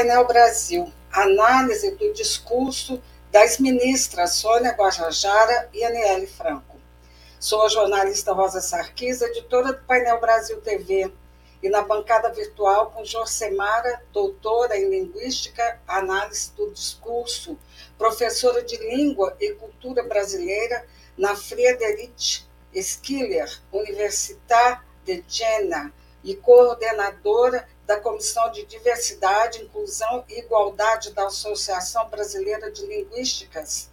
Painel Brasil. Análise do discurso das ministras Sônia Guajajara e Aniele Franco. Sou a jornalista Rosa Sarquis, editora do Painel Brasil TV, e na bancada virtual com Jorcemara, doutora em Linguística, Análise do Discurso, professora de Língua e Cultura Brasileira na Friedrich Schiller Universitat de Jena e coordenadora da Comissão de Diversidade, Inclusão e Igualdade da Associação Brasileira de Linguísticas,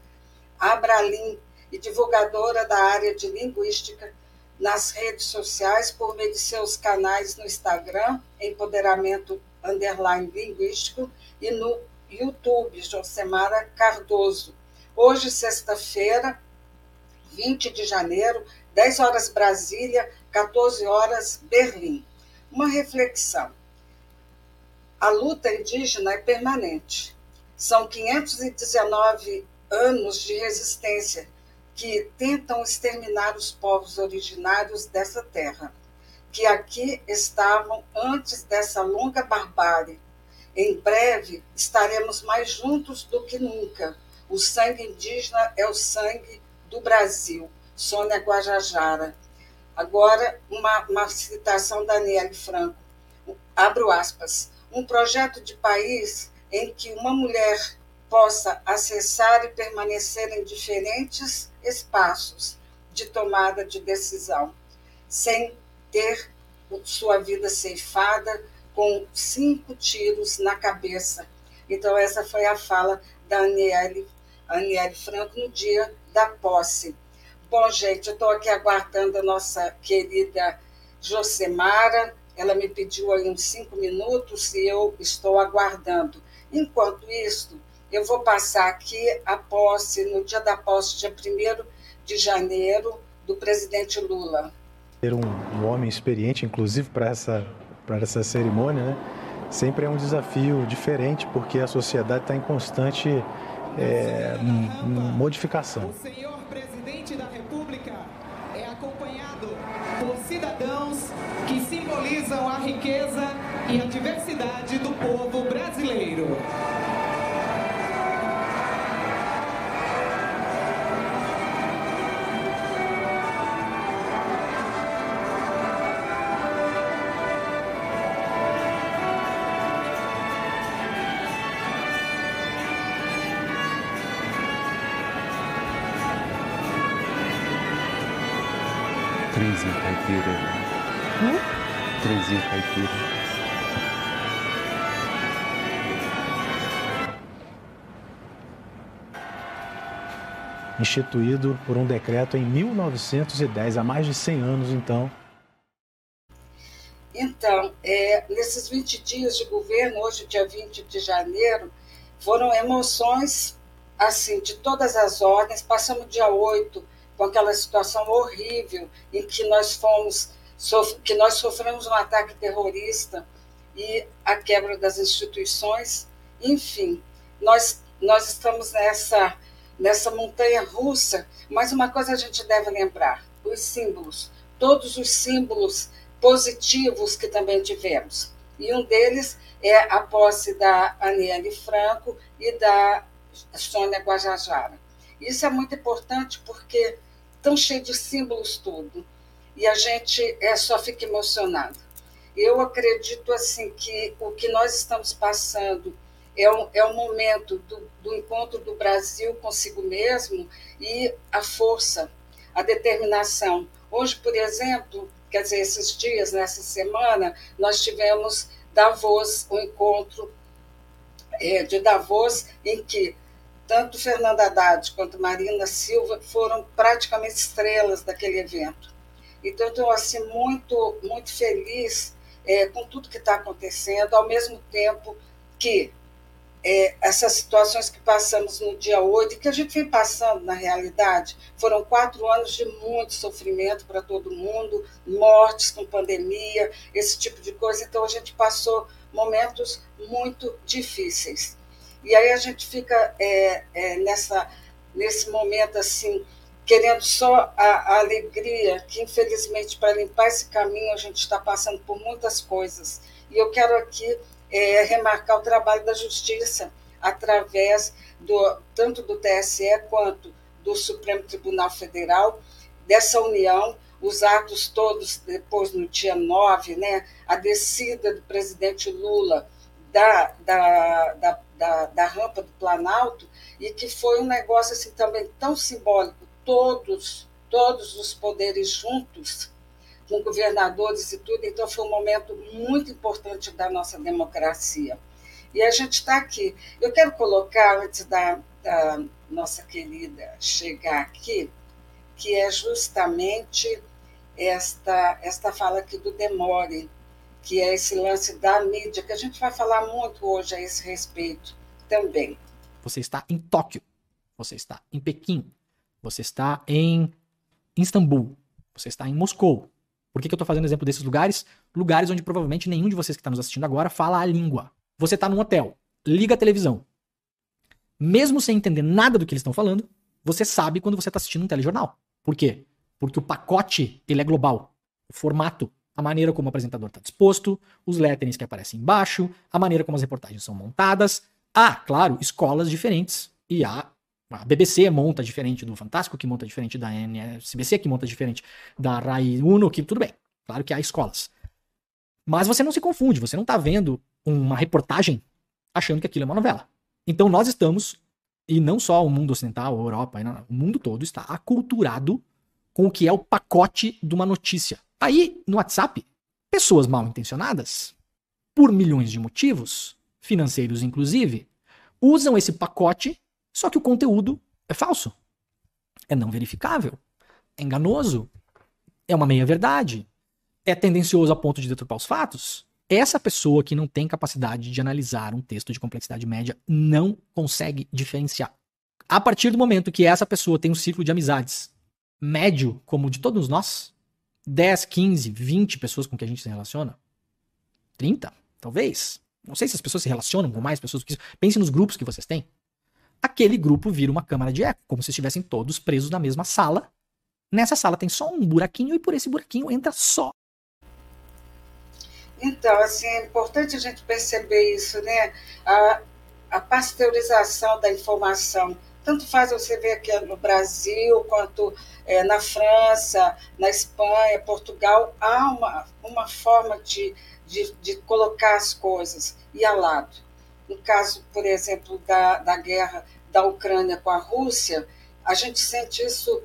Abralim, e divulgadora da área de linguística nas redes sociais por meio de seus canais no Instagram, Empoderamento Underline Linguístico, e no YouTube, Josemara Cardoso. Hoje, sexta-feira, 20 de janeiro, 10 horas Brasília, 14 horas Berlim. Uma reflexão. A luta indígena é permanente. São 519 anos de resistência que tentam exterminar os povos originários dessa terra, que aqui estavam antes dessa longa barbárie. Em breve estaremos mais juntos do que nunca. O sangue indígena é o sangue do Brasil. Sônia Guajajara. Agora, uma, uma citação da Daniele Franco. Abro aspas. Um projeto de país em que uma mulher possa acessar e permanecer em diferentes espaços de tomada de decisão, sem ter sua vida ceifada com cinco tiros na cabeça. Então, essa foi a fala da Aniele, Aniele Franco no dia da posse. Bom, gente, eu estou aqui aguardando a nossa querida Josemara. Ela me pediu aí uns cinco minutos e eu estou aguardando. Enquanto isso, eu vou passar aqui a posse, no dia da posse, dia 1 de janeiro, do presidente Lula. Ter um, um homem experiente, inclusive, para essa, essa cerimônia, né? sempre é um desafio diferente, porque a sociedade está em constante é, modificação. Riqueza e a diversidade do povo brasileiro. Trenzinho caipira. Hum? Trenzinho caipira. Instituído por um decreto em 1910, há mais de 100 anos, então. Então, é, nesses 20 dias de governo, hoje, dia 20 de janeiro, foram emoções, assim, de todas as ordens. Passamos dia 8 com aquela situação horrível em que nós fomos que nós sofremos um ataque terrorista e a quebra das instituições, enfim, nós nós estamos nessa nessa montanha russa, mas uma coisa a gente deve lembrar, os símbolos, todos os símbolos positivos que também tivemos. E um deles é a posse da Aniele Franco e da Sônia Guajajara. Isso é muito importante porque tão cheio de símbolos tudo. E a gente é, só fica emocionado. Eu acredito assim que o que nós estamos passando é um, é um momento do, do encontro do Brasil consigo mesmo e a força, a determinação. Hoje, por exemplo, quer dizer, esses dias, nessa semana, nós tivemos Davos, um encontro é, de Davos, em que tanto Fernanda Haddad quanto Marina Silva foram praticamente estrelas daquele evento. Então, estou assim, muito, muito feliz é, com tudo que está acontecendo, ao mesmo tempo que é, essas situações que passamos no dia 8, que a gente vem passando na realidade, foram quatro anos de muito sofrimento para todo mundo, mortes com pandemia, esse tipo de coisa. Então, a gente passou momentos muito difíceis. E aí a gente fica é, é, nessa, nesse momento assim, querendo só a, a alegria, que infelizmente para limpar esse caminho a gente está passando por muitas coisas. E eu quero aqui é, remarcar o trabalho da justiça através do, tanto do TSE quanto do Supremo Tribunal Federal, dessa união, os atos todos, depois no dia 9, né, a descida do presidente Lula da, da, da, da, da rampa do Planalto, e que foi um negócio assim também tão simbólico, todos, todos os poderes juntos, com governadores e tudo, então foi um momento muito importante da nossa democracia. E a gente está aqui. Eu quero colocar, antes da, da nossa querida chegar aqui, que é justamente esta, esta fala aqui do Demore, que é esse lance da mídia, que a gente vai falar muito hoje a esse respeito também. Você está em Tóquio, você está em Pequim, você está em Istambul, você está em Moscou. Por que, que eu estou fazendo exemplo desses lugares? Lugares onde provavelmente nenhum de vocês que está nos assistindo agora fala a língua. Você está num hotel, liga a televisão. Mesmo sem entender nada do que eles estão falando, você sabe quando você está assistindo um telejornal. Por quê? Porque o pacote ele é global. O formato, a maneira como o apresentador está disposto, os letterings que aparecem embaixo, a maneira como as reportagens são montadas. Há, claro, escolas diferentes. E há a BBC monta diferente do Fantástico, que monta diferente da NSBC, que monta diferente da Rai Uno, que tudo bem. Claro que há escolas. Mas você não se confunde, você não está vendo uma reportagem achando que aquilo é uma novela. Então nós estamos, e não só o mundo ocidental, a Europa, o mundo todo está aculturado com o que é o pacote de uma notícia. Aí, no WhatsApp, pessoas mal intencionadas, por milhões de motivos, financeiros inclusive, usam esse pacote, só que o conteúdo é falso. É não verificável. É enganoso. É uma meia-verdade. É tendencioso a ponto de deturpar os fatos. Essa pessoa que não tem capacidade de analisar um texto de complexidade média não consegue diferenciar. A partir do momento que essa pessoa tem um ciclo de amizades médio, como o de todos nós, 10, 15, 20 pessoas com que a gente se relaciona, 30, talvez. Não sei se as pessoas se relacionam com mais pessoas do que isso. Pense nos grupos que vocês têm. Aquele grupo vira uma câmara de eco, como se estivessem todos presos na mesma sala. Nessa sala tem só um buraquinho e por esse buraquinho entra só então, assim, é importante a gente perceber isso, né? A, a pasteurização da informação. Tanto faz você ver aqui no Brasil, quanto é, na França, na Espanha, Portugal, há uma, uma forma de, de, de colocar as coisas e ao lado. No caso, por exemplo, da, da guerra da Ucrânia com a Rússia, a gente sente isso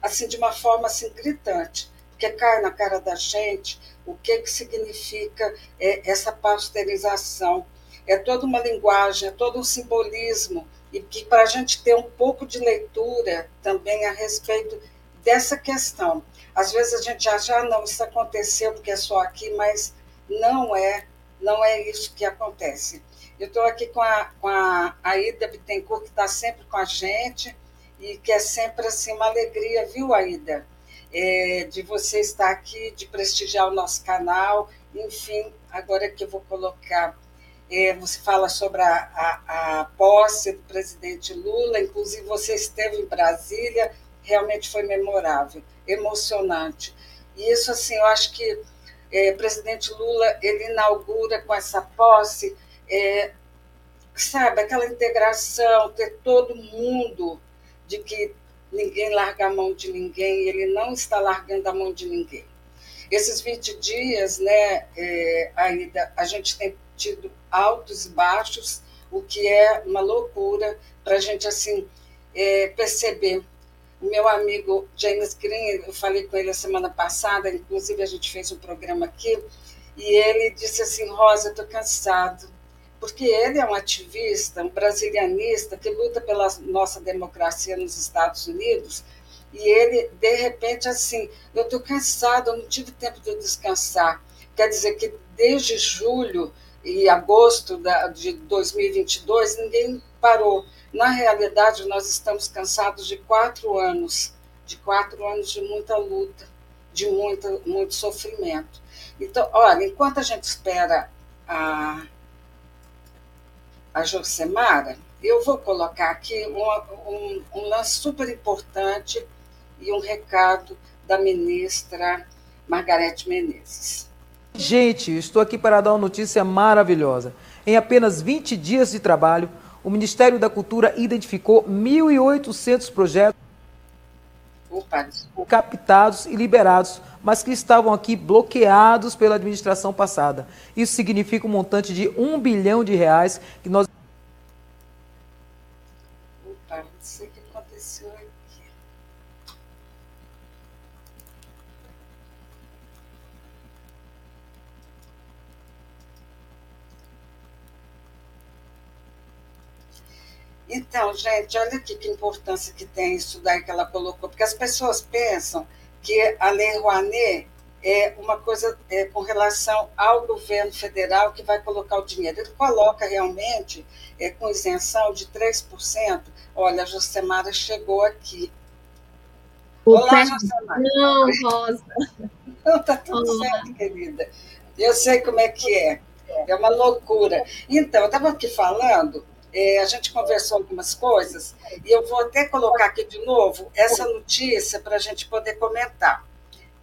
assim de uma forma assim gritante, porque cai na cara da gente o que, que significa é, essa pasteurização. É toda uma linguagem, é todo um simbolismo, e que para a gente ter um pouco de leitura também a respeito dessa questão. Às vezes a gente acha, ah, não, isso aconteceu porque é só aqui, mas não é, não é isso que acontece. Eu estou aqui com a, com a Aida Bittencourt, que está sempre com a gente, e que é sempre assim, uma alegria, viu, Aida? é, de você estar aqui, de prestigiar o nosso canal. Enfim, agora que eu vou colocar, é, você fala sobre a, a, a, posse do presidente Lula, inclusive você esteve em Brasília, realmente foi memorável, emocionante. E isso, assim, eu acho que é, o presidente Lula, ele inaugura com essa posse, é, sabe, aquela integração, ter todo mundo de que ninguém larga a mão de ninguém, ele não está largando a mão de ninguém. Esses 20 dias, né, é, ainda a gente tem tido altos e baixos, o que é uma loucura para a gente assim é, perceber. O meu amigo James Green, eu falei com ele a semana passada, inclusive a gente fez um programa aqui, e ele disse assim, Rosa, eu estou cansado porque ele é um ativista, um brasilianista que luta pela nossa democracia nos Estados Unidos, e ele, de repente, assim, eu estou cansado, eu não tive tempo de descansar. Quer dizer que desde julho e agosto de 2022, ninguém parou. Na realidade, nós estamos cansados de quatro anos, de quatro anos de muita luta, de muito, muito sofrimento. Então, olha, enquanto a gente espera a a Josemara, eu vou colocar aqui um, um, um lance super importante e um recado da ministra Margarete Menezes. Gente, estou aqui para dar uma notícia maravilhosa. Em apenas 20 dias de trabalho, o Ministério da Cultura identificou 1.800 projetos Opa, captados e liberados, mas que estavam aqui bloqueados pela administração passada. Isso significa um montante de um bilhão de reais que nós opa, não sei o que aconteceu aqui. Então, gente, olha aqui que importância que tem isso daí que ela colocou, porque as pessoas pensam que a Lei Rouanet é uma coisa é, com relação ao governo federal que vai colocar o dinheiro. Ele coloca realmente é, com isenção de 3%. Olha, a Josemara chegou aqui. O Olá, pé- Josemara. Não, Rosa. Não, tá tudo Olá. certo, querida. Eu sei como é que é. É uma loucura. Então, eu estava aqui falando, é, a gente conversou algumas coisas, e eu vou até colocar aqui de novo essa notícia para a gente poder comentar.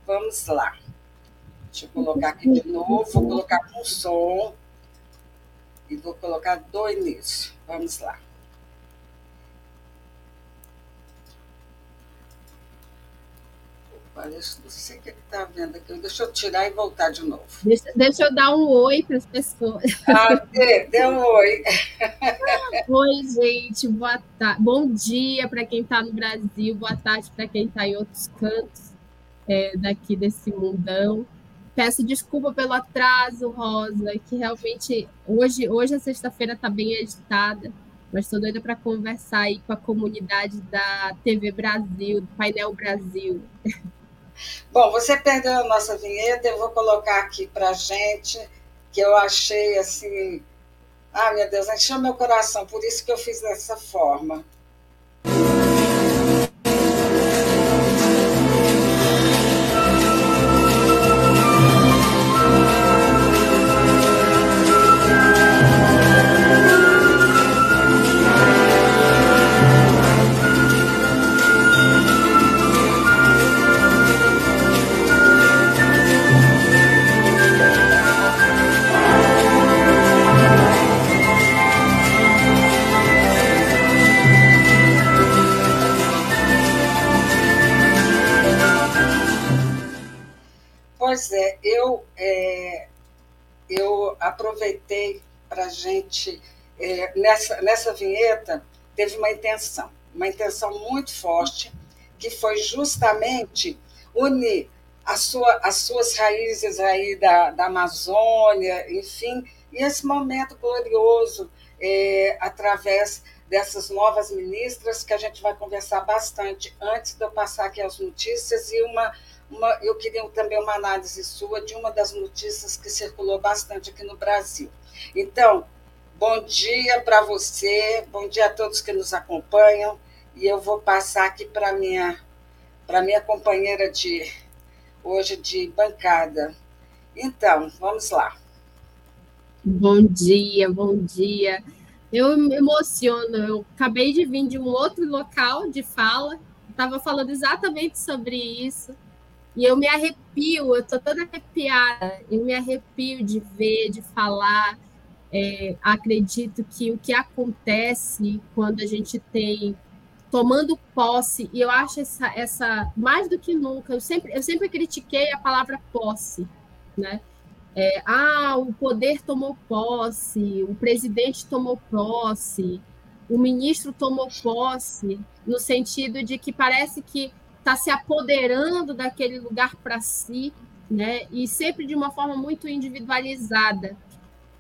Vamos lá. Deixa eu colocar aqui de novo, vou colocar com som e vou colocar do início. Vamos lá. Deixa- não sei o que está vendo aqui. Deixa eu tirar e voltar de novo. Deixa, deixa eu dar um oi para as pessoas. Ah, dê, dê um oi. Oi, gente. Boa tarde. Bom dia para quem está no Brasil. Boa tarde para quem está em outros cantos é, daqui desse mundão. Peço desculpa pelo atraso, Rosa, que realmente hoje, hoje a sexta-feira está bem agitada, mas estou doida para conversar aí com a comunidade da TV Brasil, do Painel Brasil. Bom, você perdeu a nossa vinheta, eu vou colocar aqui para gente, que eu achei assim. Ah, meu Deus, encheu meu coração, por isso que eu fiz dessa forma. Eu, é, eu aproveitei para a gente, é, nessa, nessa vinheta, teve uma intenção, uma intenção muito forte, que foi justamente unir sua, as suas raízes aí da, da Amazônia, enfim, e esse momento glorioso é, através dessas novas ministras que a gente vai conversar bastante antes de eu passar aqui as notícias e uma uma, eu queria também uma análise sua de uma das notícias que circulou bastante aqui no Brasil. Então, bom dia para você, bom dia a todos que nos acompanham, e eu vou passar aqui para minha para minha companheira de hoje de bancada. Então, vamos lá. Bom dia, bom dia. Eu me emociono. Eu acabei de vir de um outro local de fala, estava falando exatamente sobre isso. E eu me arrepio, eu estou toda arrepiada, eu me arrepio de ver, de falar. É, acredito que o que acontece quando a gente tem tomando posse, e eu acho essa, essa mais do que nunca, eu sempre, eu sempre critiquei a palavra posse, né? É, ah, o poder tomou posse, o presidente tomou posse, o ministro tomou posse, no sentido de que parece que está se apoderando daquele lugar para si, né? E sempre de uma forma muito individualizada.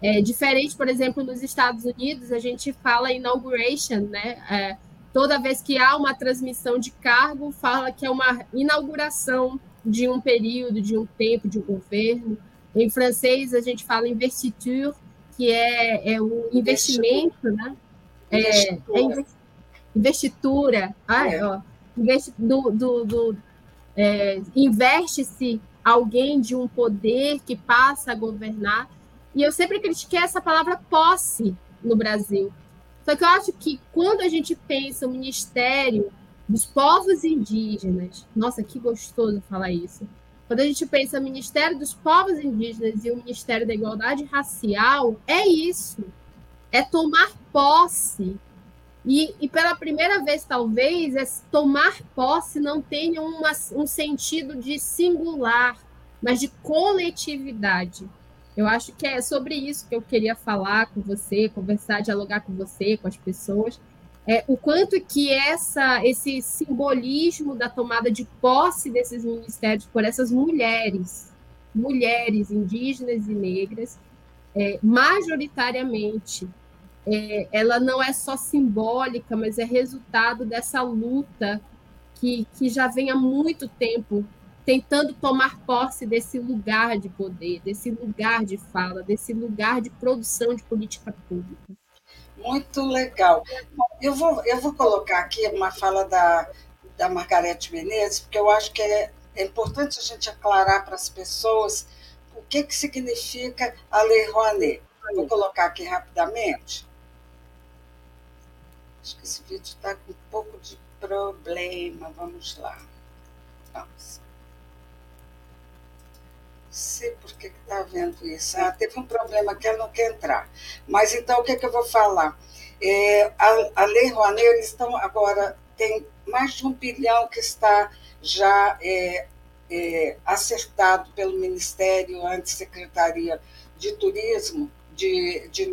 É, diferente, por exemplo, nos Estados Unidos, a gente fala inauguration, né? É, toda vez que há uma transmissão de cargo, fala que é uma inauguração de um período, de um tempo, de um governo. Em francês, a gente fala investiture, que é, é o investimento, né? É, é investitura. Ah, é. ó, do, do, do é, investe-se alguém de um poder que passa a governar. E eu sempre critiquei essa palavra posse no Brasil. Só que eu acho que quando a gente pensa o Ministério dos Povos Indígenas, nossa, que gostoso falar isso. Quando a gente pensa Ministério dos Povos Indígenas e o Ministério da Igualdade Racial, é isso. É tomar posse. E, e pela primeira vez, talvez, é tomar posse não tenha uma, um sentido de singular, mas de coletividade. Eu acho que é sobre isso que eu queria falar com você, conversar, dialogar com você, com as pessoas. É, o quanto que essa, esse simbolismo da tomada de posse desses ministérios por essas mulheres, mulheres indígenas e negras, é, majoritariamente, é, ela não é só simbólica, mas é resultado dessa luta que, que já vem há muito tempo tentando tomar posse desse lugar de poder, desse lugar de fala, desse lugar de produção de política pública. Muito legal. Eu vou, eu vou colocar aqui uma fala da, da Margarete Menezes, porque eu acho que é, é importante a gente aclarar para as pessoas o que, que significa a Lei Rouanet. Vou colocar aqui rapidamente. Acho que esse vídeo está com um pouco de problema. Vamos lá. Vamos sei por que está vendo isso. Ah, teve um problema que ela não quer entrar. Mas então, o que, é que eu vou falar? É, a, a Lei Rouanet, eles estão agora, tem mais de um bilhão que está já é, é, acertado pelo Ministério, antes Secretaria de Turismo, de, de,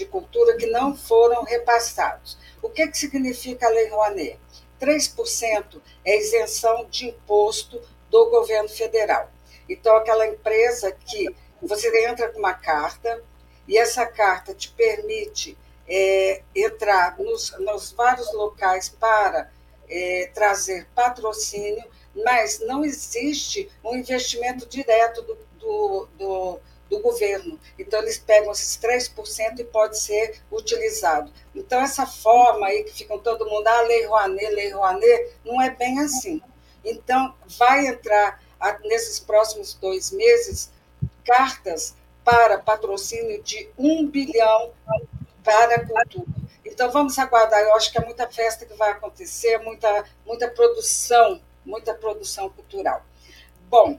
de Cultura, que não foram repassados. O que, que significa a Lei Rouanet? 3% é isenção de imposto do governo federal. Então, aquela empresa que você entra com uma carta e essa carta te permite é, entrar nos, nos, vários locais para é, trazer patrocínio, mas não existe um investimento direto do, do, do, do governo. Então, eles pegam esses 3% e pode ser utilizado. Então, essa forma aí que ficam todo mundo, ah, Lei Rouanet, Lei Rouanet, não é bem assim. Então, vai entrar nesses próximos dois meses, cartas para patrocínio de um bilhão para a cultura. Então, vamos aguardar. Eu acho que é muita festa que vai acontecer, muita, muita produção, muita produção cultural. Bom,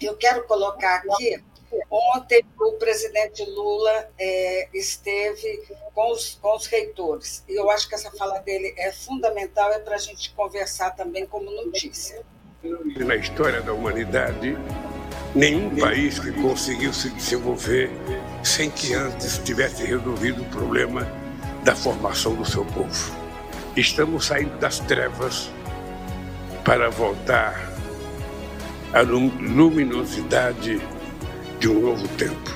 eu quero colocar aqui. Ontem, o presidente Lula é, esteve com os, com os reitores. E eu acho que essa fala dele é fundamental, é para a gente conversar também como notícia. Na história da humanidade, nenhum país que conseguiu se desenvolver sem que antes tivesse resolvido o problema da formação do seu povo. Estamos saindo das trevas para voltar à luminosidade de um novo tempo.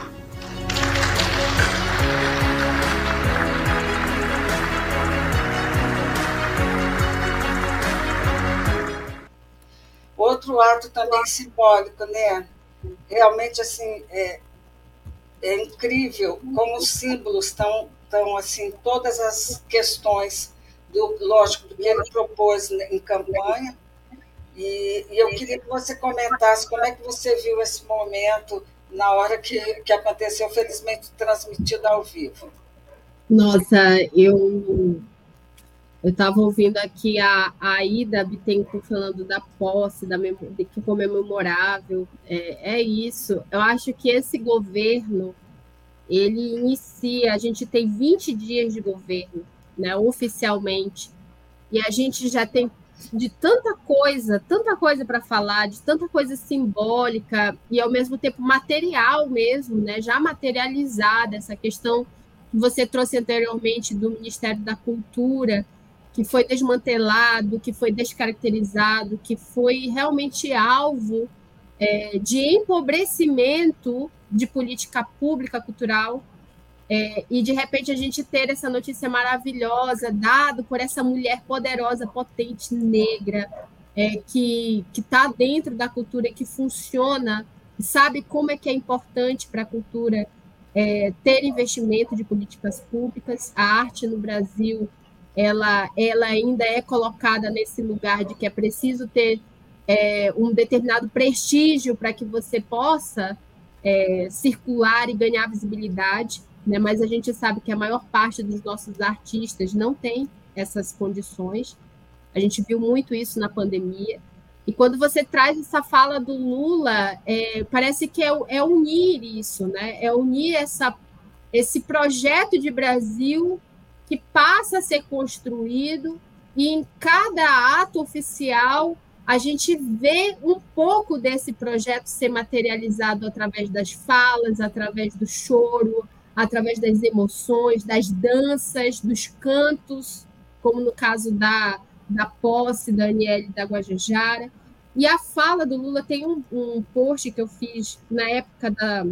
outro ato também simbólico, né? Realmente, assim, é, é incrível como os símbolos estão, estão, assim, todas as questões, do, lógico, do que ele propôs em campanha, e, e, eu queria que você comentasse como é que você viu esse momento na hora que, que aconteceu, felizmente transmitido ao vivo. Nossa, eu eu estava ouvindo aqui a, a Ida Bittencourt falando da posse, da que como é memorável. É, é isso. Eu acho que esse governo, ele inicia, a gente tem 20 dias de governo, né, oficialmente, e a gente já tem de tanta coisa, tanta coisa para falar, de tanta coisa simbólica e ao mesmo tempo material mesmo, né, já materializada, essa questão que você trouxe anteriormente do Ministério da Cultura, que foi desmantelado, que foi descaracterizado, que foi realmente alvo é, de empobrecimento de política pública cultural. É, e de repente a gente ter essa notícia maravilhosa, dado por essa mulher poderosa, potente, negra, é, que está dentro da cultura que funciona, sabe como é que é importante para a cultura é, ter investimento de políticas públicas. A arte no Brasil ela, ela ainda é colocada nesse lugar de que é preciso ter é, um determinado prestígio para que você possa é, circular e ganhar visibilidade, né? mas a gente sabe que a maior parte dos nossos artistas não tem essas condições. A gente viu muito isso na pandemia. E quando você traz essa fala do Lula, é, parece que é, é, unir isso, né? É unir essa, esse projeto de Brasil que passa a ser construído e em cada ato oficial a gente vê um pouco desse projeto ser materializado através das falas, através do choro, através das emoções, das danças, dos cantos, como no caso da, da posse da Aniele da Guajajara. E a fala do Lula tem um, um post que eu fiz na época da,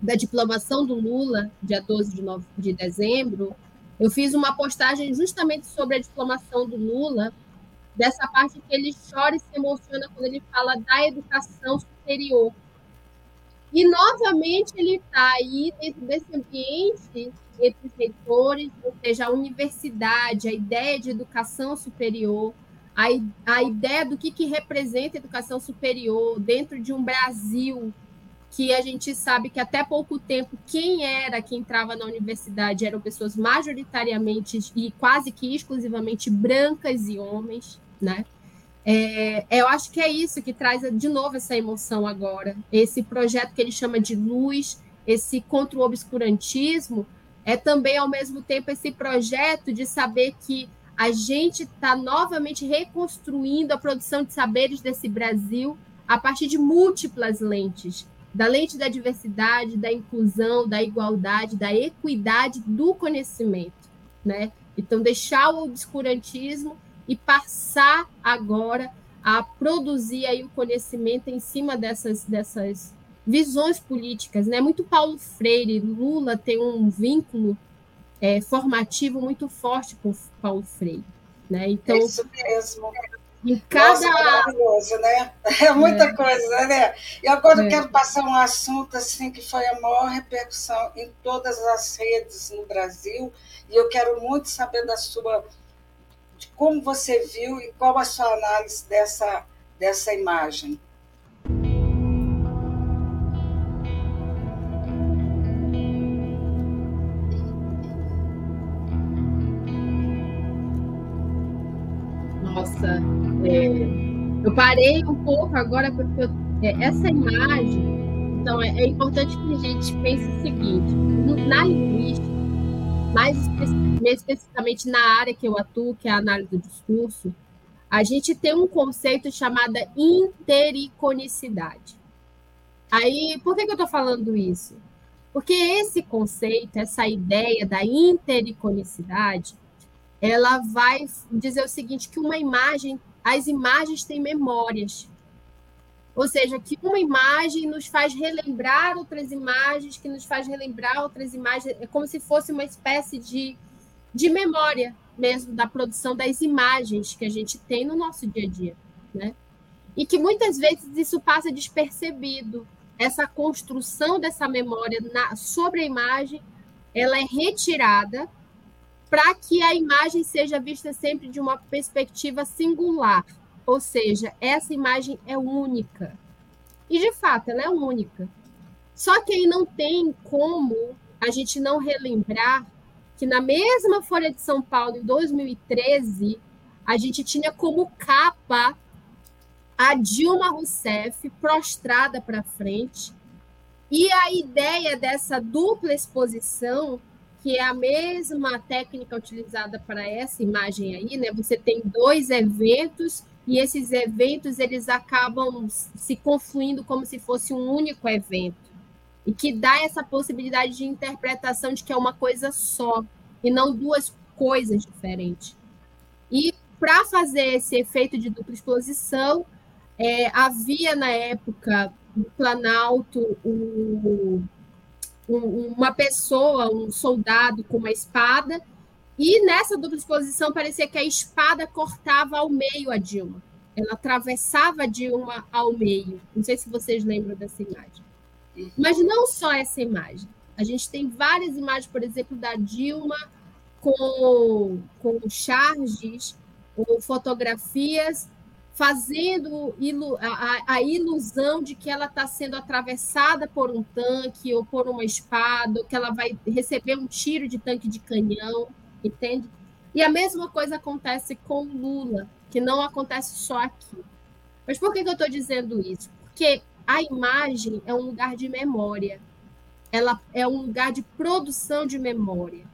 da diplomação do Lula, dia 12 de, nove, de dezembro. Eu fiz uma postagem justamente sobre a diplomação do Lula, dessa parte que ele chora e se emociona quando ele fala da educação superior. E, novamente, ele está aí dentro desse ambiente entre os reitores, ou seja, a universidade, a ideia de educação superior, a, a ideia do que, que representa educação superior dentro de um Brasil que a gente sabe que até pouco tempo quem era que entrava na universidade eram pessoas majoritariamente e quase que exclusivamente brancas e homens, né? É, eu acho que é isso que traz de novo essa emoção agora. Esse projeto que ele chama de luz, esse contra o obscurantismo, é também, ao mesmo tempo, esse projeto de saber que a gente está novamente reconstruindo a produção de saberes desse Brasil a partir de múltiplas lentes da lente da diversidade, da inclusão, da igualdade, da equidade do conhecimento, né? Então deixar o obscurantismo e passar agora a produzir aí o conhecimento em cima dessas dessas visões políticas, né? Muito Paulo Freire, Lula tem um vínculo é, formativo muito forte com Paulo Freire, né? Então, isso mesmo. Em cada... Nossa, maravilhoso, né? É muita é. coisa, né? E agora é. eu quero passar um assunto assim que foi a maior repercussão em todas as redes no Brasil, e eu quero muito saber da sua de como você viu e qual a sua análise dessa dessa imagem. Nossa, é, eu parei um pouco agora porque eu, é, essa imagem, então é, é, importante que a gente pense o seguinte: na linguística, mais especificamente na área que eu atuo, que é a análise do discurso, a gente tem um conceito chamado intericonicidade. Aí, por que, que eu estou falando isso? Porque esse conceito, essa ideia da intericonicidade, ela vai dizer o seguinte, que uma imagem, as imagens têm memórias. Ou seja, que uma imagem nos faz relembrar outras imagens, que nos faz relembrar outras imagens, é como se fosse uma espécie de, de memória mesmo da produção das imagens que a gente tem no nosso dia a dia, né? E que muitas vezes isso passa despercebido. Essa construção dessa memória na, sobre a imagem, ela é retirada para que a imagem seja vista sempre de uma perspectiva singular, ou seja, essa imagem é única. E de fato, ela é única. Só que aí não tem como a gente não relembrar que na mesma Folha de São Paulo, em 2013, a gente tinha como capa a Dilma Rousseff prostrada para frente. E a ideia dessa dupla exposição que é a mesma técnica utilizada para essa imagem aí, né? Você tem dois eventos e esses eventos eles acabam se confluindo como se fosse um único evento e que dá essa possibilidade de interpretação de que é uma coisa só e não duas coisas diferentes. E para fazer esse efeito de dupla exposição, é, havia na época no Planalto o um, uma pessoa, um soldado com uma espada, e nessa dupla exposição parecia que a espada cortava ao meio a Dilma. Ela atravessava a Dilma ao meio. Não sei se vocês lembram dessa imagem. Mas não só essa imagem. A gente tem várias imagens, por exemplo, da Dilma com, com charges ou fotografias fazendo a, a, ilusão de que ela está sendo atravessada por um tanque ou por uma espada, ou que ela vai receber um tiro de tanque de canhão, entende? E a mesma coisa acontece com Lula, que não acontece só aqui. Mas por que, que eu estou dizendo isso? Porque a imagem é um lugar de memória. Ela é um lugar de produção de memória.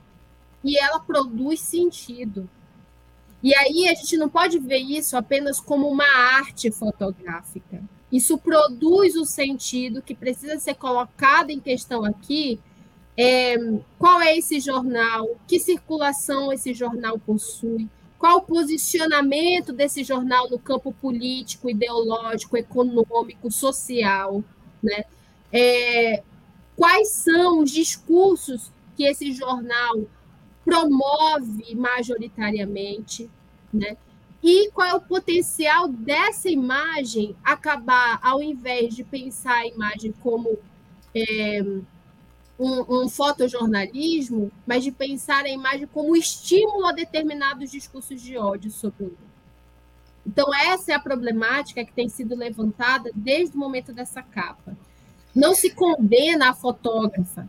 E ela produz sentido. E aí a gente não pode ver isso apenas como uma arte fotográfica. Isso produz o sentido que precisa ser colocado em questão aqui. É, qual é esse jornal? Que circulação esse jornal possui? Qual o posicionamento desse jornal no campo político, ideológico, econômico, social? Né? É, quais são os discursos que esse jornal promove majoritariamente, né? E qual é o potencial dessa imagem acabar, ao invés de pensar a imagem como é, um, um, fotojornalismo, mas de pensar a imagem como estímulo a determinados discursos de ódio sobre o. Então, essa é a problemática que tem sido levantada desde o momento dessa capa. Não se condena a fotógrafa,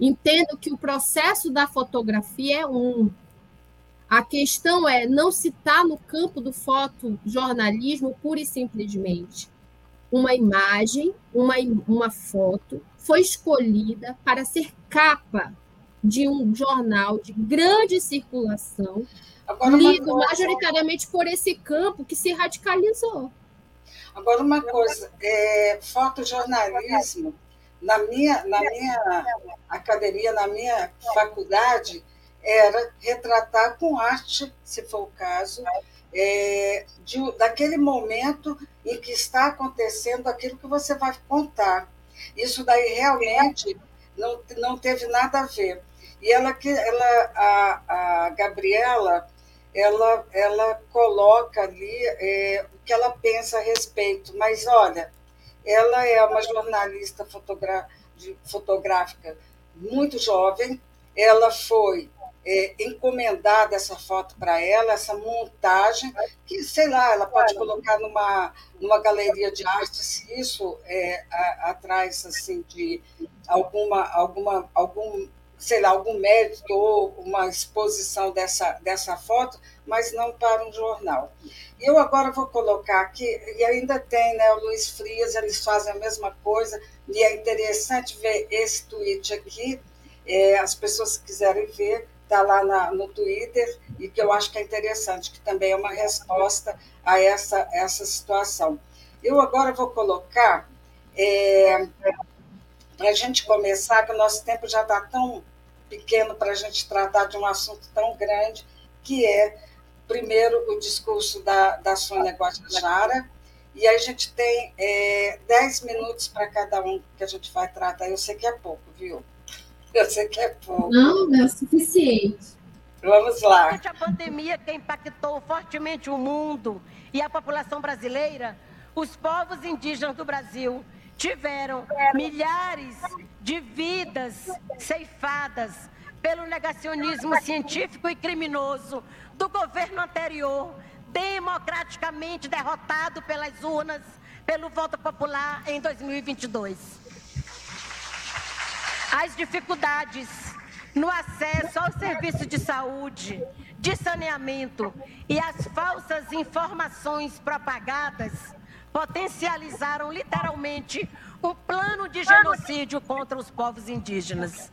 Entendo que o processo da fotografia é um. A questão é não se está no campo do fotojornalismo pura e simplesmente. Uma imagem, uma, uma foto, foi escolhida para ser capa de um jornal de grande circulação, Agora, lido coisa... majoritariamente por esse campo que se radicalizou. Agora, uma coisa, é, fotojornalismo na minha, na minha academia, na minha faculdade, era retratar com arte, se for o caso, é, de, daquele momento em que está acontecendo aquilo que você vai contar. Isso daí realmente não, não teve nada a ver. E ela, ela a, a Gabriela, ela, ela coloca ali é, o que ela pensa a respeito. Mas, olha, ela é uma jornalista fotográfica muito jovem. Ela foi é, encomendada essa foto para ela, essa montagem, que, sei lá, ela pode colocar numa, numa galeria de arte, se isso é, a, atrás assim, de alguma, alguma, algum, sei lá, algum mérito ou uma exposição dessa, dessa foto, mas não para um jornal. Eu agora vou colocar aqui, e ainda tem né, o Luiz Frias, eles fazem a mesma coisa, e é interessante ver esse tweet aqui, é, as pessoas que quiserem ver, está lá na, no Twitter, e que eu acho que é interessante, que também é uma resposta a essa, essa situação. Eu agora vou colocar, é, para a gente começar, que o nosso tempo já está tão pequeno para a gente tratar de um assunto tão grande, que é primeiro o discurso da, da Sônia Guajajara, e aí a gente tem é, dez minutos para cada um que a gente vai tratar. Eu sei que é pouco, viu? Eu sei que é pouco. Não, não é suficiente. Vamos lá. Durante a pandemia que impactou fortemente o mundo e a população brasileira, os povos indígenas do Brasil tiveram milhares de vidas ceifadas pelo negacionismo científico e criminoso do governo anterior, democraticamente derrotado pelas urnas, pelo voto popular em 2022. As dificuldades no acesso ao serviço de saúde, de saneamento e as falsas informações propagadas potencializaram literalmente um plano de genocídio contra os povos indígenas.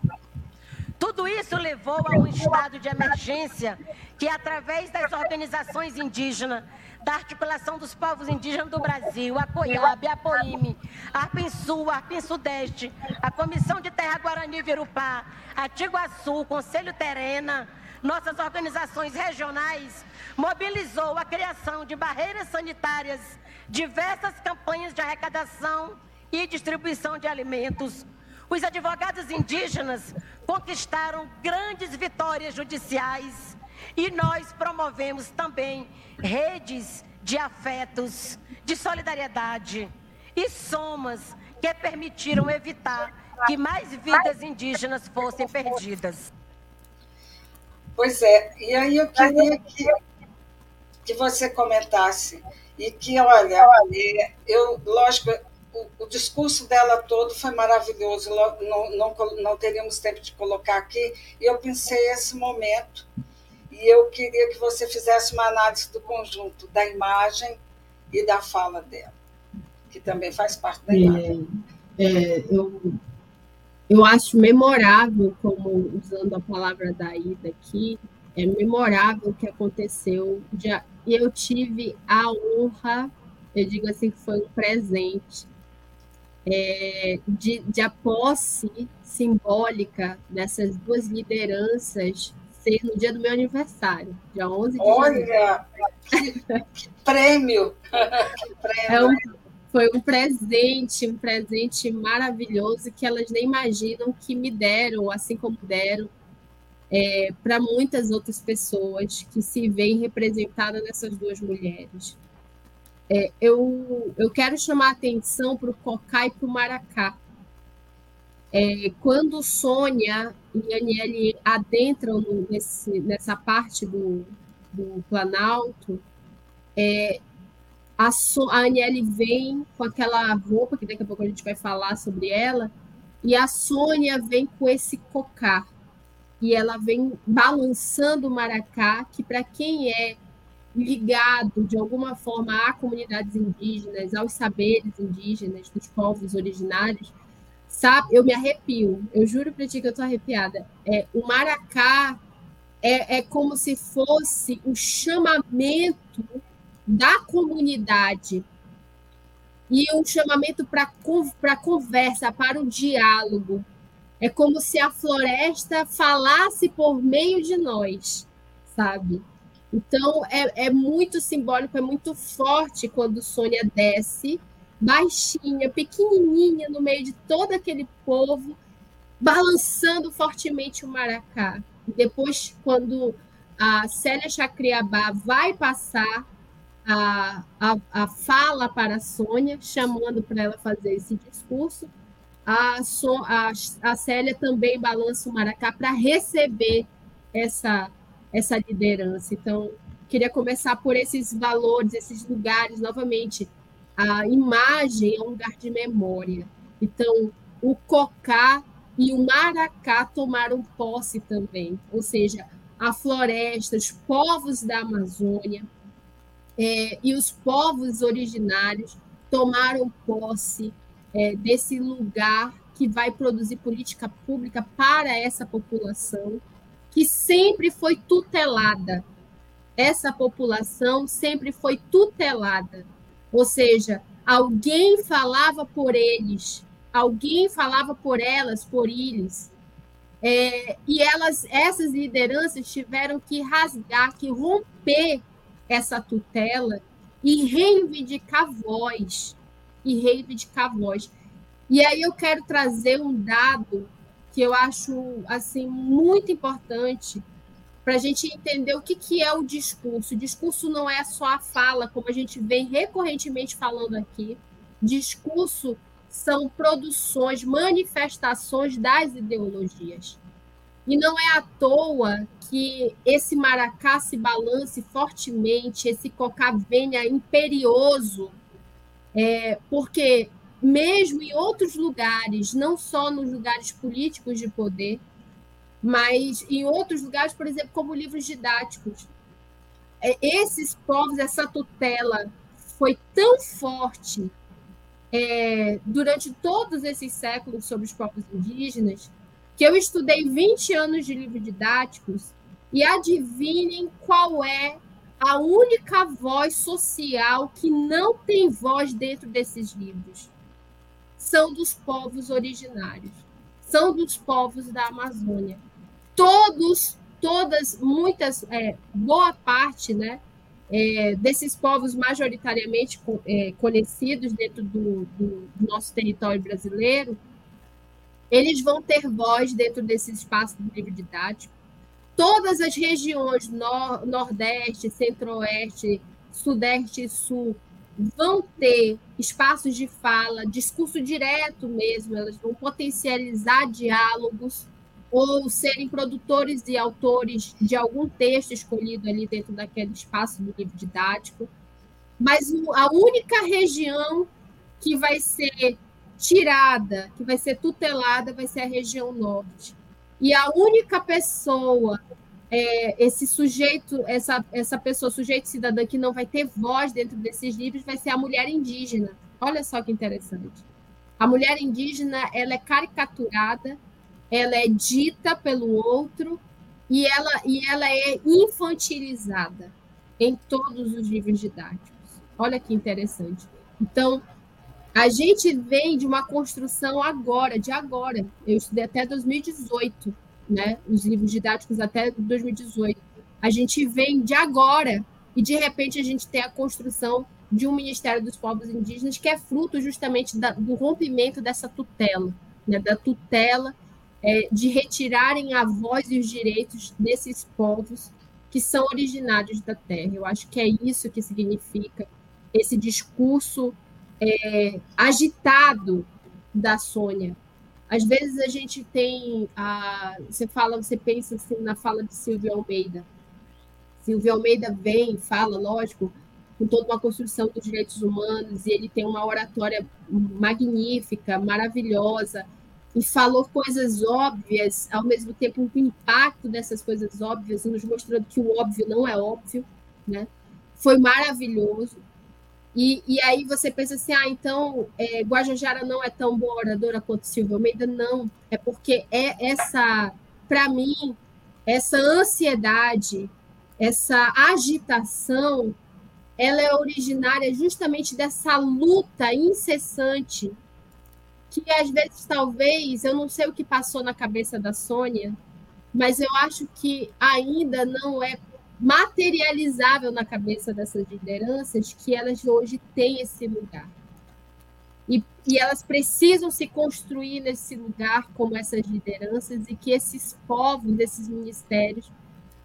Tudo isso levou a um estado de emergência que, através das organizações indígenas, da articulação dos povos indígenas do Brasil, a COIAB, a POIME, a ARPINSUL, a ARPIN Sudeste, a Comissão de Terra Guarani Virupá, a Tiguaçu, o Conselho Terena, nossas organizações regionais, mobilizou a criação de barreiras sanitárias, diversas campanhas de arrecadação e distribuição de alimentos, os advogados indígenas conquistaram grandes vitórias judiciais e nós promovemos também redes de afetos, de solidariedade e somas que permitiram evitar que mais vidas indígenas fossem perdidas. Pois é, e aí eu queria que, que você comentasse e que, olha, é, eu, lógico, o, o, discurso dela todo foi maravilhoso, não, não, não teríamos tempo de colocar aqui, e eu pensei esse momento, e eu queria que você fizesse uma análise do conjunto da imagem e da fala dela, que também faz parte da é, é, eu, eu acho memorável, como usando a palavra da Ida aqui, é memorável o que aconteceu. E eu tive a honra, eu digo assim, que foi um presente, é, de, de a posse simbólica dessas duas lideranças ser no dia do meu aniversário, dia 11 de Olha, janeiro. Que, que prêmio! que prêmio! É um, foi um presente, um presente maravilhoso que elas nem imaginam que me deram, assim como deram é, para muitas outras pessoas que se veem representadas nessas duas mulheres. É, eu, eu quero chamar a atenção para o Cocá e para o Maracá. É, quando Sônia e Aniele adentram nesse, nessa parte do, do Planalto, é, a, so, a Aniele vem com aquela roupa, que daqui a pouco a gente vai falar sobre ela, e a Sônia vem com esse cocar. E ela vem balançando o maracá, que para quem é ligado de alguma forma a comunidades indígenas, aos saberes indígenas, dos povos originários, sabe? Eu me arrepio, eu juro para ti que eu estou arrepiada. É, o maracá é, é como se fosse o chamamento da comunidade e um chamamento para conversa, para o diálogo, é como se a floresta falasse por meio de nós, sabe? Então é, é muito simbólico, é muito forte quando Sônia desce, baixinha, pequenininha, no meio de todo aquele povo, balançando fortemente o maracá. Depois, quando a Célia Chacriabá vai passar a, a, a fala para a Sônia, chamando para ela fazer esse discurso, a, so, a, a Célia também balança o Maracá para receber essa, essa liderança. Então, queria começar por esses valores, esses lugares, novamente. A imagem é um lugar de memória. Então, o Cocá e o Maracá tomaram posse também, ou seja, a floresta, os povos da Amazônia é, e os povos originários tomaram posse é, desse lugar que vai produzir política pública para essa população, que sempre foi tutelada. Essa população sempre foi tutelada. Ou seja, alguém falava por eles, alguém falava por elas, por eles. É, e elas, essas lideranças tiveram que rasgar, que romper essa tutela e reivindicar voz e reivindicar voz. E aí eu quero trazer um dado que eu acho assim muito importante para a gente entender o que, que é o discurso. O discurso não é só a fala, como a gente vem recorrentemente falando aqui. Discurso são produções, manifestações das ideologias. E não é à toa que esse maracá se balance fortemente, esse cocá venha imperioso é, porque, mesmo em outros lugares, não só nos lugares políticos de poder, mas em outros lugares, por exemplo, como livros didáticos, é, esses povos, essa tutela foi tão forte é, durante todos esses séculos sobre os povos indígenas, que eu estudei 20 anos de livros didáticos e adivinhem qual é a única voz social que não tem voz dentro desses livros. São dos povos originários, são dos povos da Amazônia. Todos, todas, muitas, é, boa parte, né, é, desses povos majoritariamente é, conhecidos dentro do, do, nosso território brasileiro, eles vão ter voz dentro desse espaço do livro didático todas as regiões nor Nordeste, Centro-Oeste, Sudeste e Sul vão ter espaços de fala, discurso direto mesmo, elas vão potencializar diálogos ou serem produtores e autores de algum texto escolhido ali dentro daquele espaço do livro didático. Mas a única região que vai ser tirada, que vai ser tutelada, vai ser a região norte. E a única pessoa é, esse sujeito, essa, essa pessoa, sujeito cidadã que não vai ter voz dentro desses livros, vai ser a mulher indígena. Olha só que interessante. A mulher indígena, ela é caricaturada, ela é dita pelo outro e ela, e ela é infantilizada em todos os livros didáticos. Olha que interessante. Então, a gente vem de uma construção agora, de agora. Eu estudei até 2018, né? Os livros didáticos até 2018. A gente vem de agora e de repente a gente tem a construção de um Ministério dos Povos Indígenas que é fruto justamente da, do rompimento dessa tutela, né? Da tutela é, de retirarem a voz e os direitos desses povos que são originários da terra. Eu acho que é isso que significa esse discurso é, agitado da Sônia. Às vezes a gente tem, a, você fala, você pensa assim na fala de Silvio Almeida. Silvio Almeida vem, fala, lógico, com toda uma construção dos direitos humanos, e ele tem uma oratória magnífica, maravilhosa, e falou coisas óbvias, ao mesmo tempo o impacto dessas coisas óbvias, nos mostrando que o óbvio não é óbvio, né? Foi maravilhoso. E, e aí você pensa assim, ah, então é, Guajajara não é tão boa oradora quanto Silvia Almeida? Não, é porque é essa, para mim, essa ansiedade, essa agitação, ela é originária justamente dessa luta incessante que às vezes talvez, eu não sei o que passou na cabeça da Sônia, mas eu acho que ainda não é materializável na cabeça dessas lideranças que elas hoje têm esse lugar. E, e, elas precisam se construir nesse lugar como essas lideranças e que esses povos, esses ministérios,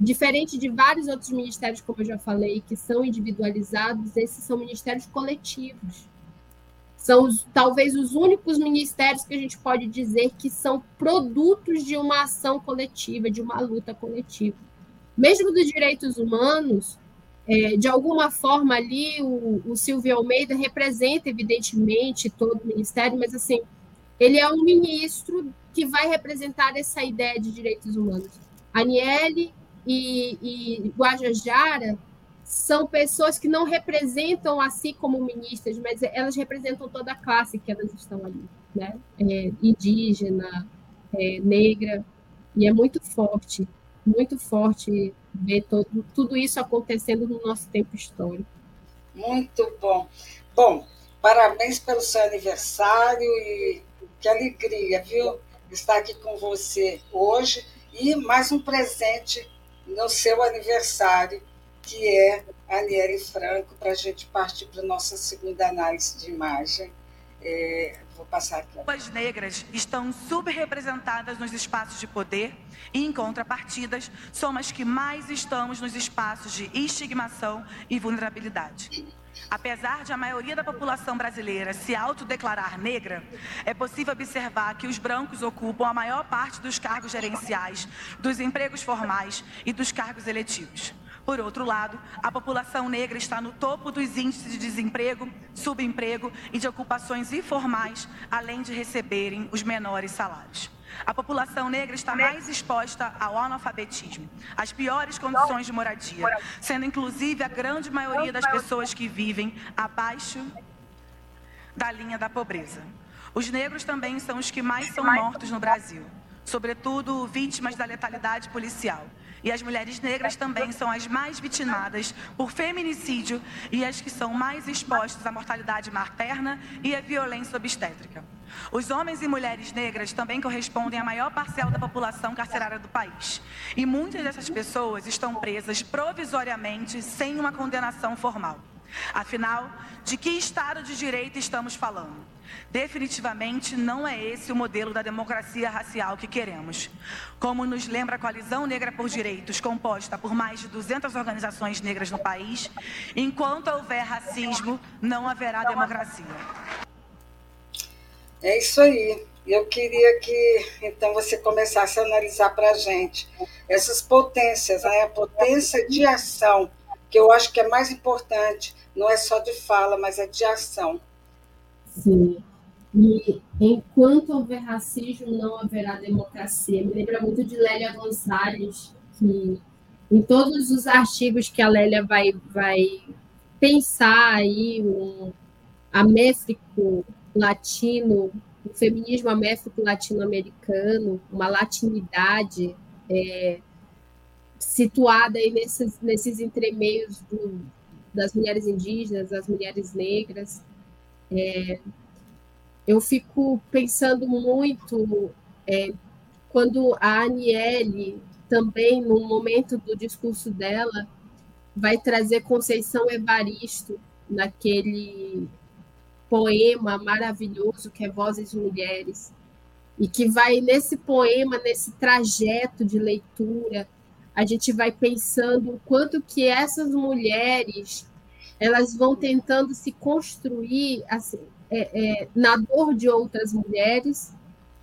diferente de vários outros ministérios, como eu já falei, que são individualizados, esses são ministérios coletivos. São os, talvez os únicos ministérios que a gente pode dizer que são produtos de uma ação coletiva, de uma luta coletiva mesmo dos direitos humanos, é, de alguma forma ali o, o Silvio Almeida representa, evidentemente, todo o ministério, mas assim, ele é um ministro que vai representar essa ideia de direitos humanos. Aniele e, e Guajajara são pessoas que não representam assim como ministras, mas elas representam toda a classe que elas estão ali, né? É, indígena, é, negra, e é muito forte muito forte ver todo, tudo isso acontecendo no nosso tempo histórico. Muito bom. Bom, parabéns pelo seu aniversário e que alegria, viu? Estar aqui com você hoje e mais um presente no seu aniversário, que é Aniele Franco, para a gente partir para a nossa segunda análise de imagem. É, vou passar aqui. As negras estão subrepresentadas nos espaços de poder e, em contrapartidas, somos as que mais estamos nos espaços de estigmação e vulnerabilidade. Apesar de a maioria da população brasileira se autodeclarar negra, é possível observar que os brancos ocupam a maior parte dos cargos gerenciais, dos empregos formais e dos cargos eletivos. Por outro lado, a população negra está no topo dos índices de desemprego, subemprego e de ocupações informais, além de receberem os menores salários. A população negra está mais exposta ao analfabetismo, às piores condições de moradia, sendo inclusive a grande maioria das pessoas que vivem abaixo da linha da pobreza. Os negros também são os que mais são mortos no Brasil, sobretudo vítimas da letalidade policial. E as mulheres negras também são as mais vitimadas por feminicídio e as que são mais expostas à mortalidade materna e à violência obstétrica. Os homens e mulheres negras também correspondem à maior parcela da população carcerária do país. E muitas dessas pessoas estão presas provisoriamente sem uma condenação formal. Afinal, de que Estado de Direito estamos falando? Definitivamente não é esse o modelo da democracia racial que queremos. Como nos lembra a Coalizão Negra por Direitos, composta por mais de 200 organizações negras no país, enquanto houver racismo, não haverá democracia. É isso aí. Eu queria que então você começasse a analisar para a gente essas potências, né? a potência de ação, que eu acho que é mais importante, não é só de fala, mas é de ação. Sim. E enquanto houver racismo, não haverá democracia. Me lembra muito de Lélia Gonçalves, que em todos os artigos que a Lélia vai, vai pensar aí, um améfico latino, um feminismo améfico latino-americano, uma latinidade é, situada aí nesses, nesses entremeios do, das mulheres indígenas, das mulheres negras. É, eu fico pensando muito é, quando a Aniele, também no momento do discurso dela, vai trazer Conceição Evaristo naquele poema maravilhoso que é Vozes de Mulheres, e que vai nesse poema, nesse trajeto de leitura, a gente vai pensando o quanto que essas mulheres elas vão tentando se construir assim, é, é, na dor de outras mulheres,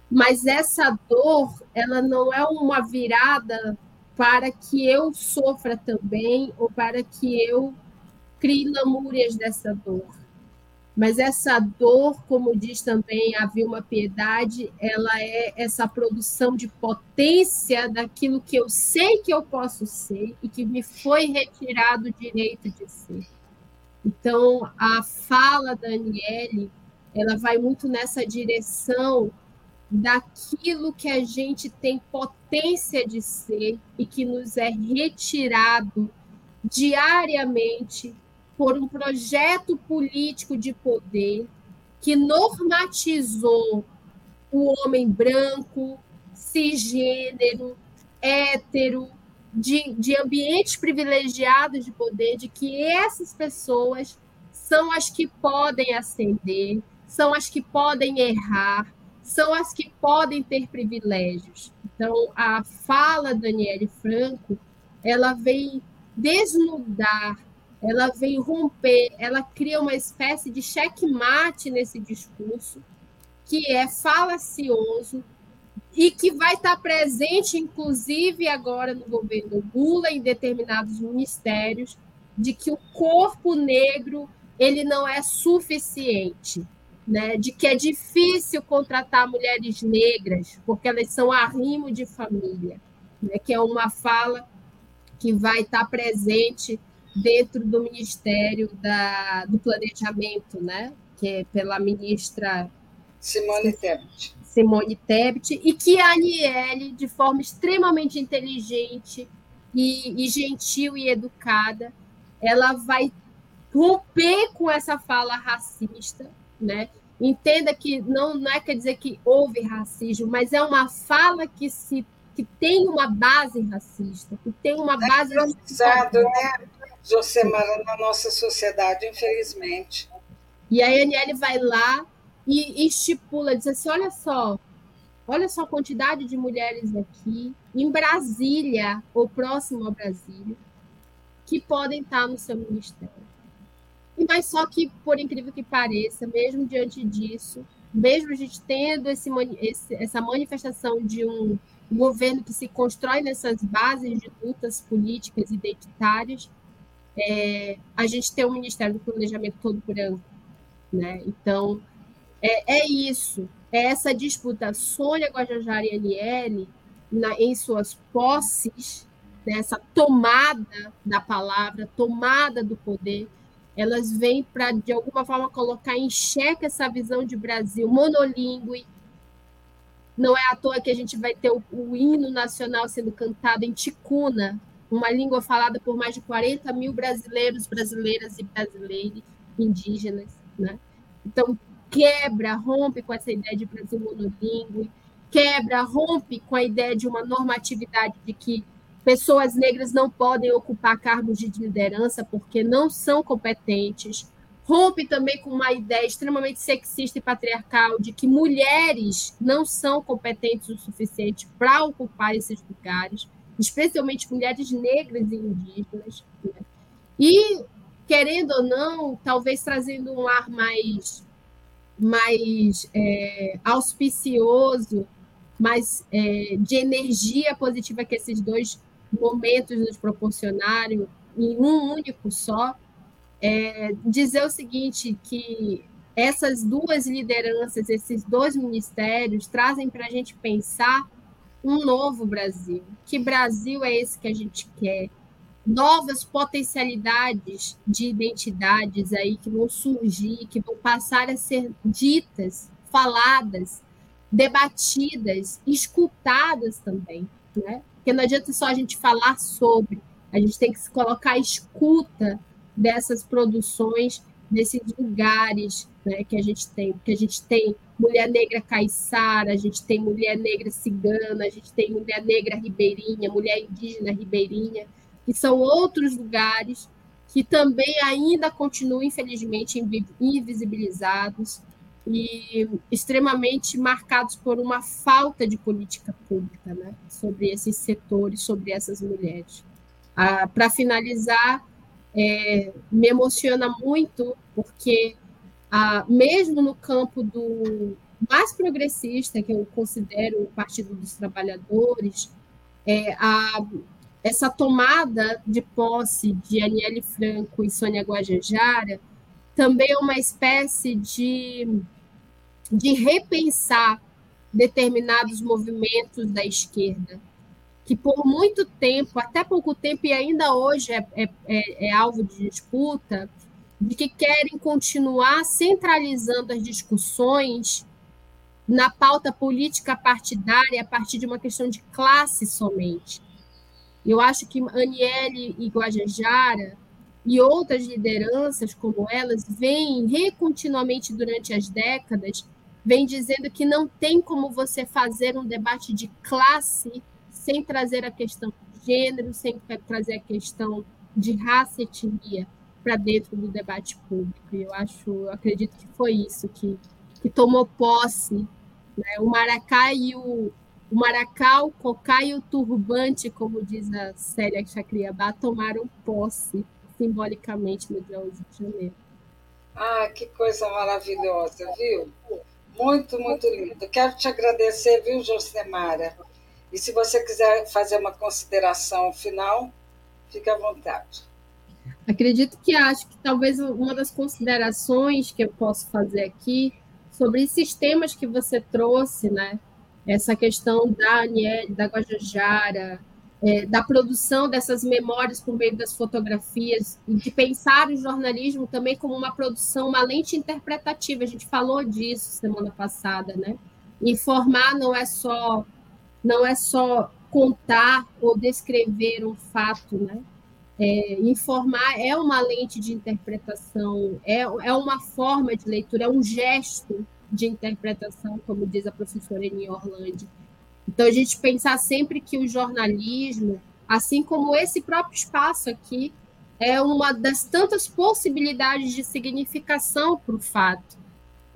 mas essa dor ela não é uma virada para que eu sofra também ou para que eu crie lamúrias dessa dor. Mas essa dor, como diz também a Vilma Piedade, ela é essa produção de potência daquilo que eu sei que eu posso ser e que me foi retirado o direito de ser. Então, a fala da Aniele, ela vai muito nessa direção daquilo que a gente tem potência de ser e que nos é retirado diariamente por um projeto político de poder que normatizou o homem branco, cisgênero, hétero, de, de ambientes privilegiados de poder, de que essas pessoas são as que podem ascender, são as que podem errar, são as que podem ter privilégios. Então, a fala da Daniele Franco, ela vem desnudar ela vem romper, ela cria uma espécie de checkmate nesse discurso, que é falacioso e que vai estar presente, inclusive agora no governo Lula, em determinados ministérios, de que o corpo negro ele não é suficiente, né? de que é difícil contratar mulheres negras, porque elas são arrimo de família, né? que é uma fala que vai estar presente dentro do Ministério da, do Planejamento, né? que é pela ministra Simone Tebet. Simone Tebet, e que a Aniele, de forma extremamente inteligente e, e gentil e educada, ela vai romper com essa fala racista, né? Entenda que não, não é quer dizer que houve racismo, mas é uma fala que se que tem uma base racista, que tem uma é base. Né? Josemara, na nossa sociedade, infelizmente. E a Aniele vai lá e estipula, diz assim: olha só, olha só a quantidade de mulheres aqui, em Brasília, ou próximo a Brasília, que podem estar no seu ministério. E mas só que, por incrível que pareça, mesmo diante disso, mesmo a gente tendo esse, esse, essa manifestação de um governo que se constrói nessas bases de lutas políticas identitárias, é, a gente tem um Ministério do Planejamento todo branco. Né? Então, é, é isso. É essa disputa Sônia Guajajara e Aniele, na, em suas posses, nessa né? tomada da palavra, tomada do poder, elas vêm para, de alguma forma, colocar em xeque essa visão de Brasil monolíngue. Não é à toa que a gente vai ter o, o hino nacional sendo cantado em ticuna, uma língua falada por mais de 40 mil brasileiros, brasileiras e brasileiros indígenas. Né? Então, quebra, rompe com essa ideia de Brasil monolíngue, quebra, rompe com a ideia de uma normatividade de que pessoas negras não podem ocupar cargos de liderança porque não são competentes, rompe também com uma ideia extremamente sexista e patriarcal de que mulheres não são competentes o suficiente para ocupar esses lugares especialmente mulheres negras e indígenas. Né? E, querendo ou não, talvez trazendo um ar mais, mais é, auspicioso, mais é, de energia positiva que esses dois momentos nos proporcionaram em um único só, é, dizer o seguinte, que essas duas lideranças, esses dois ministérios, trazem para a gente pensar um novo Brasil. Que Brasil é esse que a gente quer? Novas potencialidades de identidades aí que vão surgir, que vão passar a ser ditas, faladas, debatidas, escutadas também, né? Porque não adianta só a gente falar sobre, a gente tem que se colocar à escuta dessas produções, desses lugares né, que a gente tem, porque a gente tem mulher negra caiçara, a gente tem mulher negra cigana, a gente tem mulher negra ribeirinha, mulher indígena ribeirinha, que são outros lugares que também ainda continuam, infelizmente, invisibilizados e extremamente marcados por uma falta de política pública né, sobre esses setores, sobre essas mulheres. Ah, Para finalizar, é, me emociona muito, porque ah, mesmo no campo do mais progressista, que eu considero o Partido dos Trabalhadores, é, a, essa tomada de posse de Aniele Franco e Sônia Guajajara também é uma espécie de, de repensar determinados movimentos da esquerda, que por muito tempo, até pouco tempo, e ainda hoje é, é, é, é alvo de disputa, de que querem continuar centralizando as discussões na pauta política partidária a partir de uma questão de classe somente. Eu acho que Aniele e Guajajara e outras lideranças como elas vêm recontinuamente durante as décadas vem dizendo que não tem como você fazer um debate de classe sem trazer a questão de gênero, sem trazer a questão de raça e etnia para dentro do debate público. Eu acho, eu acredito que foi isso que, que tomou posse. Né? O Maracá e o, o Maracá, o Cocá e o Turbante, como diz a Célia Chacriabá, tomaram posse simbolicamente no dia 11 de janeiro. Ah, que coisa maravilhosa, viu? Muito, muito lindo. Quero te agradecer, viu, Josemara? E se você quiser fazer uma consideração final, fique à vontade. Acredito que acho que talvez uma das considerações que eu posso fazer aqui sobre esses temas que você trouxe, né? Essa questão da Aniele, da Guajajara, é, da produção dessas memórias por meio das fotografias e de pensar o jornalismo também como uma produção, uma lente interpretativa. A gente falou disso semana passada, né? Informar não é só não é só contar ou descrever um fato, né? É, informar é uma lente de interpretação, é, é uma forma de leitura, é um gesto de interpretação, como diz a professora Eni Orlando. Então, a gente pensar sempre que o jornalismo, assim como esse próprio espaço aqui, é uma das tantas possibilidades de significação para o fato,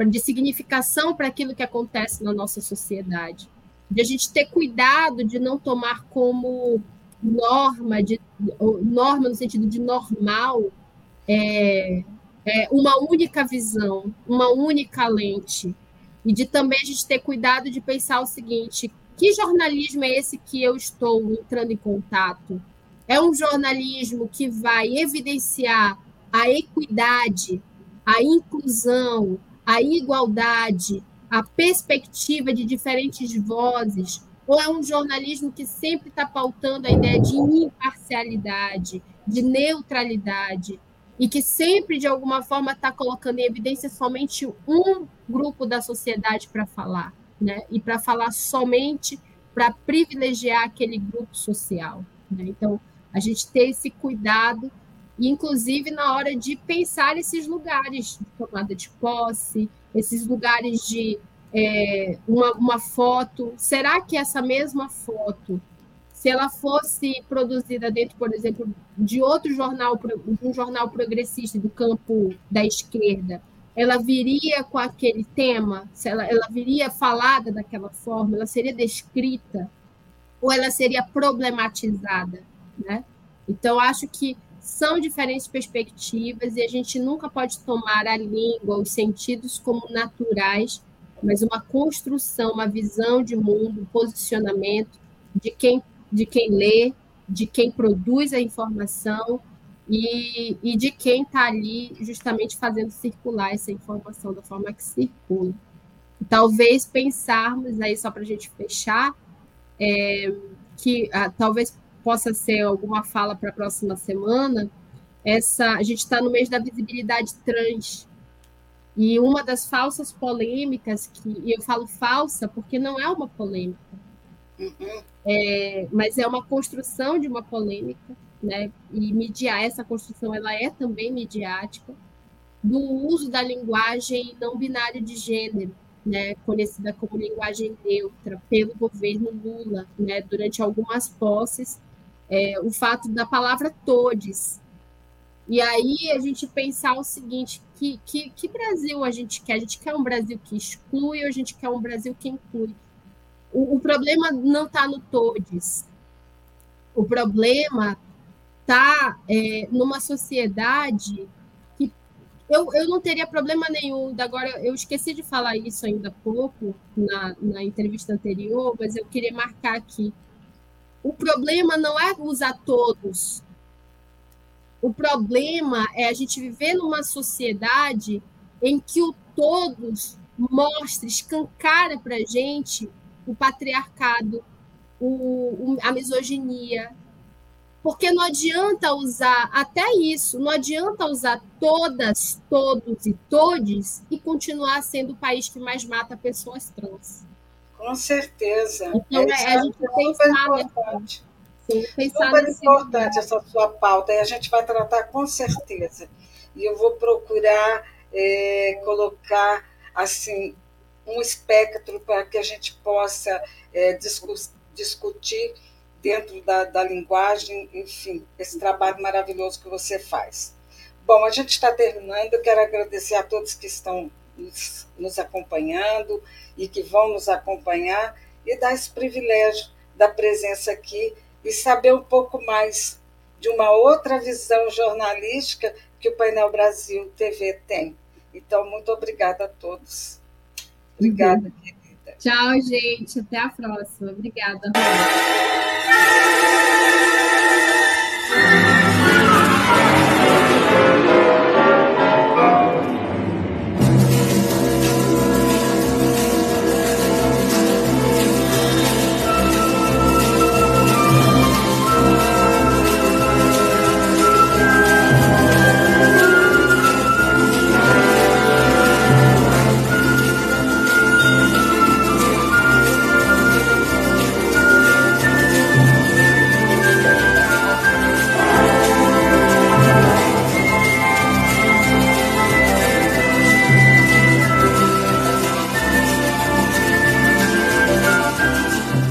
de significação para aquilo que acontece na nossa sociedade de a gente ter cuidado de não tomar como norma, de, norma no sentido de normal, é, é uma única visão, uma única lente. E de também a gente ter cuidado de pensar o seguinte: que jornalismo é esse que eu estou entrando em contato? É um jornalismo que vai evidenciar a equidade, a inclusão, a igualdade, a perspectiva de diferentes vozes, ou é um jornalismo que sempre está pautando a ideia de imparcialidade, de neutralidade, e que sempre, de alguma forma, está colocando em evidência somente um grupo da sociedade para falar, né? e para falar somente para privilegiar aquele grupo social. Né? Então, a gente ter esse cuidado, inclusive na hora de pensar esses lugares de tomada de posse, esses lugares de é, uma, uma foto. Será que essa mesma foto, se ela fosse produzida dentro, por exemplo, de outro jornal, um jornal progressista do campo da esquerda, ela viria com aquele tema? Se ela, ela viria falada daquela forma? Ela seria descrita? Ou ela seria problematizada? Né? Então, acho que são diferentes perspectivas e a gente nunca pode tomar a língua, os sentidos como naturais, mas uma construção, uma visão de mundo, um posicionamento de quem, de quem lê, de quem produz a informação e, e de quem está ali justamente fazendo circular essa informação da forma que circula. Talvez pensarmos, aí só para a gente fechar, é, que ah, talvez possa ser alguma fala para a próxima semana. Essa, a gente está no mês da visibilidade trans. E uma das falsas polêmicas, que, e eu falo falsa porque não é uma polêmica, uhum. é, mas é uma construção de uma polêmica, né? E mediar essa construção, ela é também midiática, do uso da linguagem não binária de gênero, né, conhecida como linguagem neutra, pelo governo Lula, né, durante algumas posses, é, o fato da palavra todes. E aí a gente pensar o seguinte, que, que, que Brasil a gente quer? A gente quer um Brasil que exclui ou a gente quer um Brasil que inclui? O, o problema não está no todes. O problema está é, numa sociedade eu, eu não teria problema nenhum. Agora, eu esqueci de falar isso ainda há pouco, na, na entrevista anterior, mas eu queria marcar aqui. O problema não é usar todos. O problema é a gente viver numa sociedade em que o todos mostra, escancara para a gente o patriarcado, o, a misoginia, porque não adianta usar até isso, não adianta usar todas, todos e todes e continuar sendo o país que mais mata pessoas trans. Com certeza. Então, é, a gente é pensar importante. Pensar super importante essa sua pauta, e a gente vai tratar com certeza. E eu vou procurar é, colocar assim um espectro para que a gente possa é, discutir dentro da, da linguagem, enfim, esse trabalho maravilhoso que você faz. Bom, a gente está terminando. Eu quero agradecer a todos que estão nos, nos, acompanhando e que vão nos acompanhar e dar esse privilégio da presença aqui e saber um pouco mais de uma outra visão jornalística que o Painel Brasil TV tem. Então, muito obrigada a todos. Obrigada, uhum. querida. Tchau, gente. Até a próxima. Obrigada.